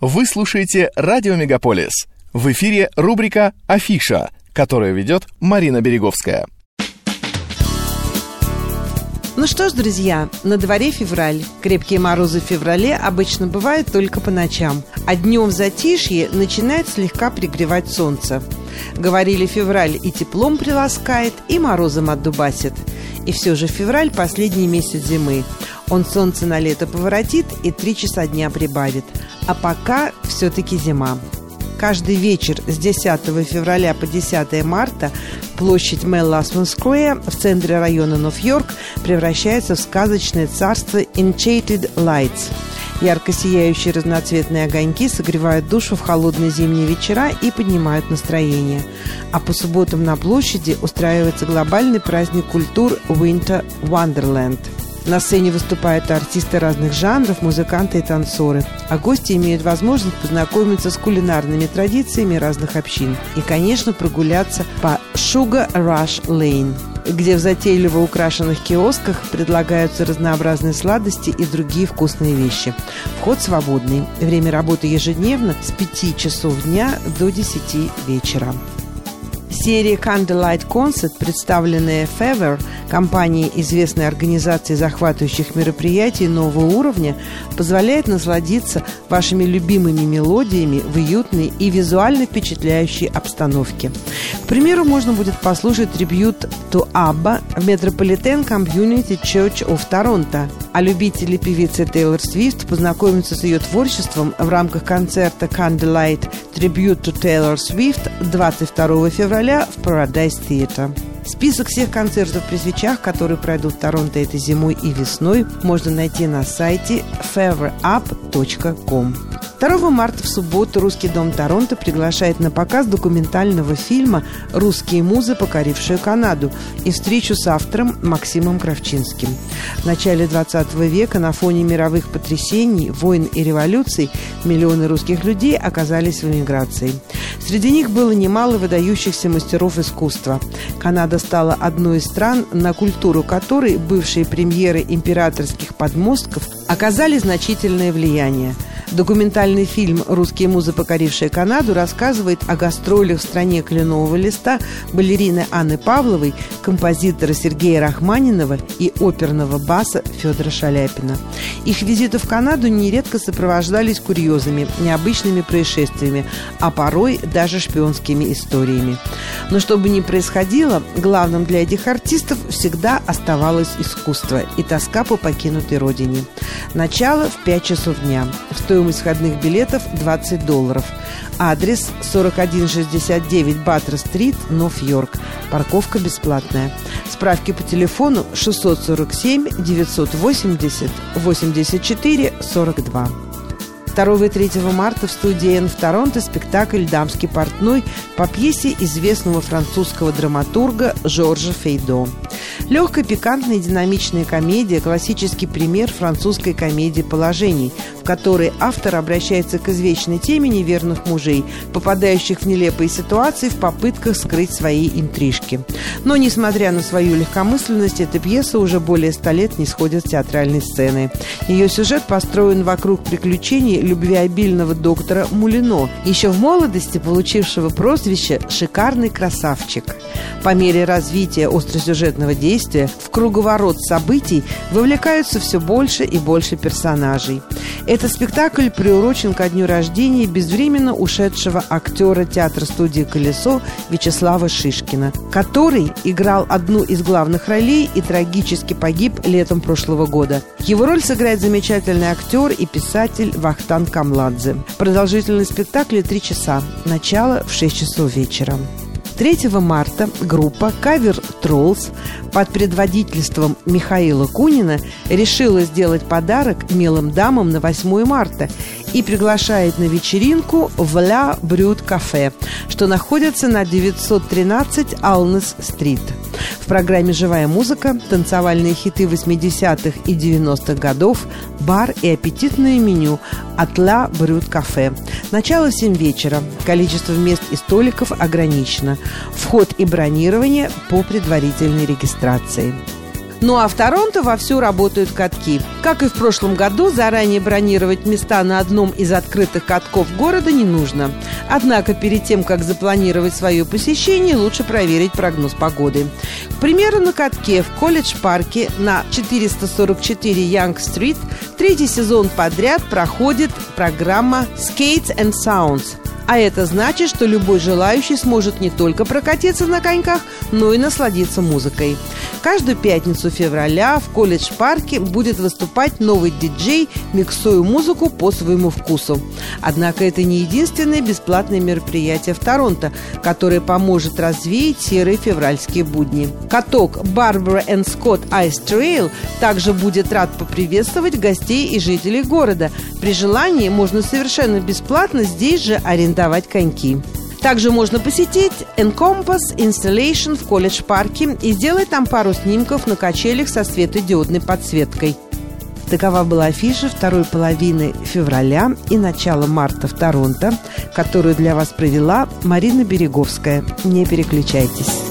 Вы слушаете «Радио Мегаполис». В эфире рубрика «Афиша», которую ведет Марина Береговская. Ну что ж, друзья, на дворе февраль. Крепкие морозы в феврале обычно бывают только по ночам, а днем затишье начинает слегка пригревать солнце. Говорили, февраль и теплом приласкает, и морозом отдубасит. И все же февраль – последний месяц зимы. Он солнце на лето поворотит и три часа дня прибавит. А пока все-таки зима. Каждый вечер с 10 февраля по 10 марта площадь Мелласман Сквер в центре района Нов-Йорк превращается в сказочное царство Enchanted Lights. Ярко сияющие разноцветные огоньки согревают душу в холодные зимние вечера и поднимают настроение. А по субботам на площади устраивается глобальный праздник культур Winter Wonderland – на сцене выступают артисты разных жанров, музыканты и танцоры. А гости имеют возможность познакомиться с кулинарными традициями разных общин. И, конечно, прогуляться по Sugar Rush Lane где в затейливо украшенных киосках предлагаются разнообразные сладости и другие вкусные вещи. Вход свободный. Время работы ежедневно с 5 часов дня до 10 вечера. Серия Candlelight Concert, представленная Fever, компанией известной организации захватывающих мероприятий нового уровня, позволяет насладиться вашими любимыми мелодиями в уютной и визуально впечатляющей обстановке. К примеру, можно будет послушать трибют to ABBA в Metropolitan Community Church of Toronto, а любители певицы Тейлор Свифт познакомятся с ее творчеством в рамках концерта Candlelight Tribute to Taylor Swift 22 февраля в Paradise Theatre. Список всех концертов при свечах, которые пройдут в Торонто этой зимой и весной, можно найти на сайте faverup.com. 2 марта в субботу Русский дом Торонто приглашает на показ документального фильма «Русские музы, покорившие Канаду» и встречу с автором Максимом Кравчинским. В начале 20 века на фоне мировых потрясений, войн и революций миллионы русских людей оказались в эмиграции. Среди них было немало выдающихся мастеров искусства. Канада стала одной из стран, на культуру которой бывшие премьеры императорских подмостков оказали значительное влияние – Документальный фильм «Русские музы, покорившие Канаду» рассказывает о гастролях в стране кленового листа балерины Анны Павловой, композитора Сергея Рахманинова и оперного баса Федора Шаляпина. Их визиты в Канаду нередко сопровождались курьезами, необычными происшествиями, а порой даже шпионскими историями. Но что бы ни происходило, главным для этих артистов всегда оставалось искусство и тоска по покинутой родине. Начало в 5 часов дня. В Стоимость входных билетов 20 долларов. Адрес 4169 Баттер-стрит, Нов-Йорк. Парковка бесплатная. Справки по телефону 647 980 84 42. 2 и 3 марта в студии «Н» в Торонто спектакль «Дамский портной» по пьесе известного французского драматурга Жоржа Фейдо. Легкая, пикантная и динамичная комедия – классический пример французской комедии положений, в которой автор обращается к извечной теме неверных мужей, попадающих в нелепые ситуации в попытках скрыть свои интрижки. Но, несмотря на свою легкомысленность, эта пьеса уже более ста лет не сходит с театральной сцены. Ее сюжет построен вокруг приключений любвеобильного доктора Мулино, еще в молодости получившего прозвище «шикарный красавчик». По мере развития остросюжетного действия в круговорот событий вовлекаются все больше и больше персонажей. Этот спектакль приурочен ко дню рождения безвременно ушедшего актера театра-студии «Колесо» Вячеслава Шишкина, который играл одну из главных ролей и трагически погиб летом прошлого года. Его роль сыграет замечательный актер и писатель Вахтан Камладзе. Продолжительность спектакля – три часа. Начало в 6 часов вечера. 3 марта группа Cover Trolls под предводительством Михаила Кунина решила сделать подарок милым дамам на 8 марта и приглашает на вечеринку в Ля Брюд Кафе, что находится на 913 Алнес-стрит. В программе «Живая музыка», танцевальные хиты 80-х и 90-х годов, бар и аппетитное меню от Ла Брюд Кафе. Начало в 7 вечера. Количество мест и столиков ограничено. Вход и бронирование по предварительной регистрации. Ну а в Торонто вовсю работают катки. Как и в прошлом году, заранее бронировать места на одном из открытых катков города не нужно. Однако перед тем, как запланировать свое посещение, лучше проверить прогноз погоды. К примеру, на катке в колледж-парке на 444 Янг-стрит третий сезон подряд проходит программа Skates and Sounds – а это значит, что любой желающий сможет не только прокатиться на коньках, но и насладиться музыкой. Каждую пятницу февраля в колледж-парке будет выступать новый диджей, миксуя музыку по своему вкусу. Однако это не единственное бесплатное мероприятие в Торонто, которое поможет развеять серые февральские будни. Каток Barbara and Scott Ice Trail также будет рад поприветствовать гостей и жителей города. При желании можно совершенно бесплатно здесь же арендовать арендовать коньки. Также можно посетить Encompass Installation в колледж-парке и сделать там пару снимков на качелях со светодиодной подсветкой. Такова была афиша второй половины февраля и начала марта в Торонто, которую для вас провела Марина Береговская. Не переключайтесь.